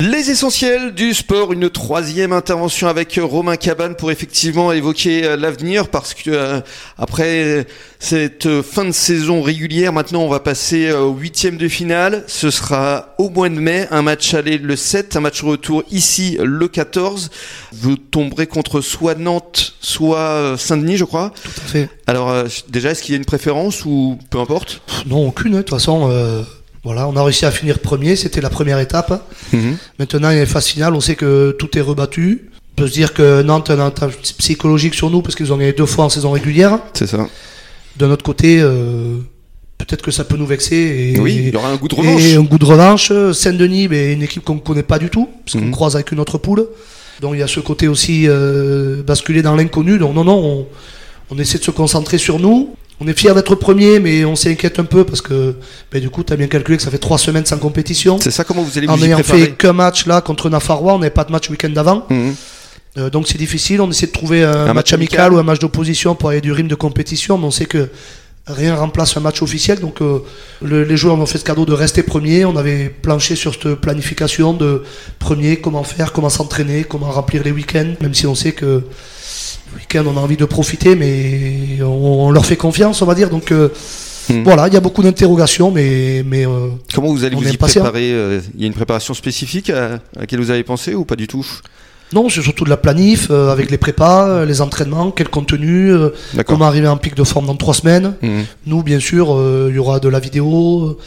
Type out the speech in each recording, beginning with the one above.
Les essentiels du sport, une troisième intervention avec Romain Cabane pour effectivement évoquer euh, l'avenir parce que euh, après cette fin de saison régulière, maintenant on va passer au huitième de finale. Ce sera au mois de mai, un match aller le 7, un match retour ici le 14. Vous tomberez contre soit Nantes, soit euh, Saint-Denis, je crois. Tout à fait. Alors déjà, est-ce qu'il y a une préférence ou peu importe? Non, aucune. De toute façon. Voilà, on a réussi à finir premier, c'était la première étape. Mhm. Maintenant, il y a une phase finale, on sait que tout est rebattu. On peut se dire que Nantes a un avantage psychologique sur nous parce qu'ils ont gagné deux fois en saison régulière. C'est ça. D'un autre côté, euh, peut-être que ça peut nous vexer. Et, oui, il y aura un goût de revanche. Et un goût de revanche. Saint-Denis, ben, une équipe qu'on ne connaît pas du tout, parce qu'on mhm. croise avec une autre poule. Donc il y a ce côté aussi euh, basculer dans l'inconnu. Donc non, non, on, on essaie de se concentrer sur nous on est fier d'être premier, mais on s'inquiète un peu parce que ben, du coup, tu as bien calculé que ça fait trois semaines sans compétition. C'est ça, comment vous allez vous En n'ayant fait qu'un match là contre Nafarrois, on n'avait pas de match week-end d'avant. Mhm. Euh, donc c'est difficile, on essaie de trouver un, match, amical, ou un match d'opposition pour aller du rythme de compétition, mais on sait que rien remplace un match officiel. Donc euh, les joueurs ont fait ce cadeau de rester premier. On avait planché sur cette planification de premier, comment faire, comment s'entraîner, comment remplir les week-ends, même si on sait que week-end, on a envie de profiter, mais on, leur fait confiance, on va dire. Donc euh, hmm. voilà, il y a beaucoup d'interrogations, mais, mais euh, comment vous allez vous y préparer euh, Il y a une préparation spécifique à, laquelle vous avez pensé ou pas du tout? Non, c'est surtout de la planif, avec les prépas, les entraînements, quel contenu, comment arriver en pic de forme dans trois semaines. Hmm. Nous, bien sûr, il y aura de la vidéo.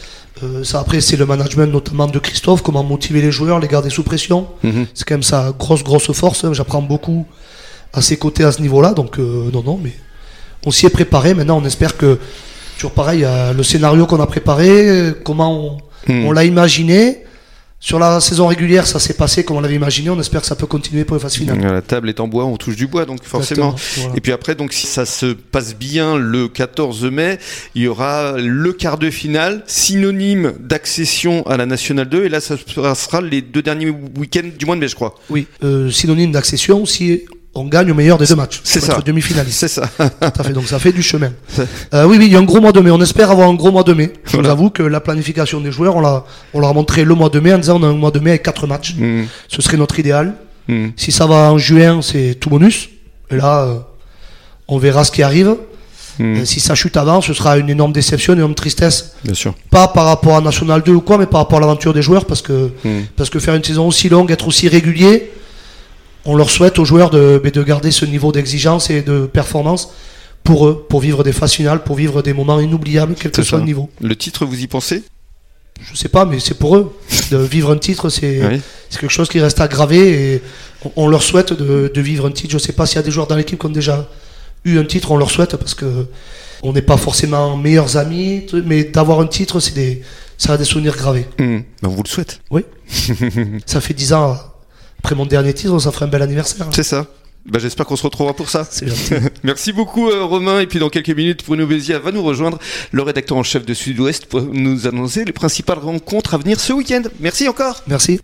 ça, après, c'est le management notamment de Christophe, comment motiver les joueurs, les garder sous pression. Hmm. C'est quand même sa grosse, grosse force. J'apprends beaucoup à ses côtés à ce niveau-là. Donc, euh, non, non, mais on s'y est préparé. Maintenant, on espère que, toujours pareil, le scénario qu'on a préparé, comment on, hmm. on l'a imaginé. Sur la saison régulière, ça s'est passé comme on l'avait imaginé. On espère que ça peut continuer pour les phases finales. La table est en bois, on touche du bois, donc forcément. Et puis après, donc si ça se passe bien le 14 mai, il y aura le quart de finale, synonyme d'accession à la Nationale 2. Et là, ça sera les deux derniers week-ends du mois de mai, je crois. Oui, euh, synonyme d'accession. Si on gagne au meilleur des deux matchs. C'est ça. Demi-finaliste. C'est ça. ça fait, donc ça fait du chemin. Euh, oui, oui, il y a un gros mois de mai. On espère avoir un gros mois de mai. Je vous avoue que la planification des joueurs, on, l'a, on leur a montré le mois de mai en disant on a un mois de mai avec quatre matchs. Mm. Ce serait notre idéal. Mm. Si ça va en juin, c'est tout bonus. Et là, euh, on verra ce qui arrive. Mm. si ça chute avant, ce sera une énorme déception, une énorme tristesse. Bien sûr. Pas par rapport à National 2 ou quoi, mais par rapport à l'aventure des joueurs, parce que, parce que faire une saison aussi longue, être aussi régulier, on leur souhaite aux joueurs de, de garder ce niveau d'exigence et de performance pour eux, pour vivre des phases finales, pour vivre des moments inoubliables, quel que soit le niveau. Le titre, vous y pensez? Je sais pas, mais c'est pour eux. de vivre un titre, c'est quelque chose qui reste aggravé et on, leur souhaite de, vivre un titre. Je sais pas s'il y a des joueurs dans l'équipe qui ont déjà eu un titre, on leur souhaite parce que on n'est pas forcément meilleurs amis, mais d'avoir un titre, c'est des, ça a des souvenirs gravés. Mmh. Ben, on vous le souhaite. Oui. ça fait dix ans après mon dernier titre, ça ferait un bel anniversaire. C'est ça. Bah, J'espère qu'on se retrouvera pour ça. Merci beaucoup euh, Romain. Et puis dans quelques minutes, Bruno Bézia va nous rejoindre, le rédacteur en chef de Sud-Ouest, pour nous annoncer les principales rencontres à venir ce week-end. Merci encore. Merci.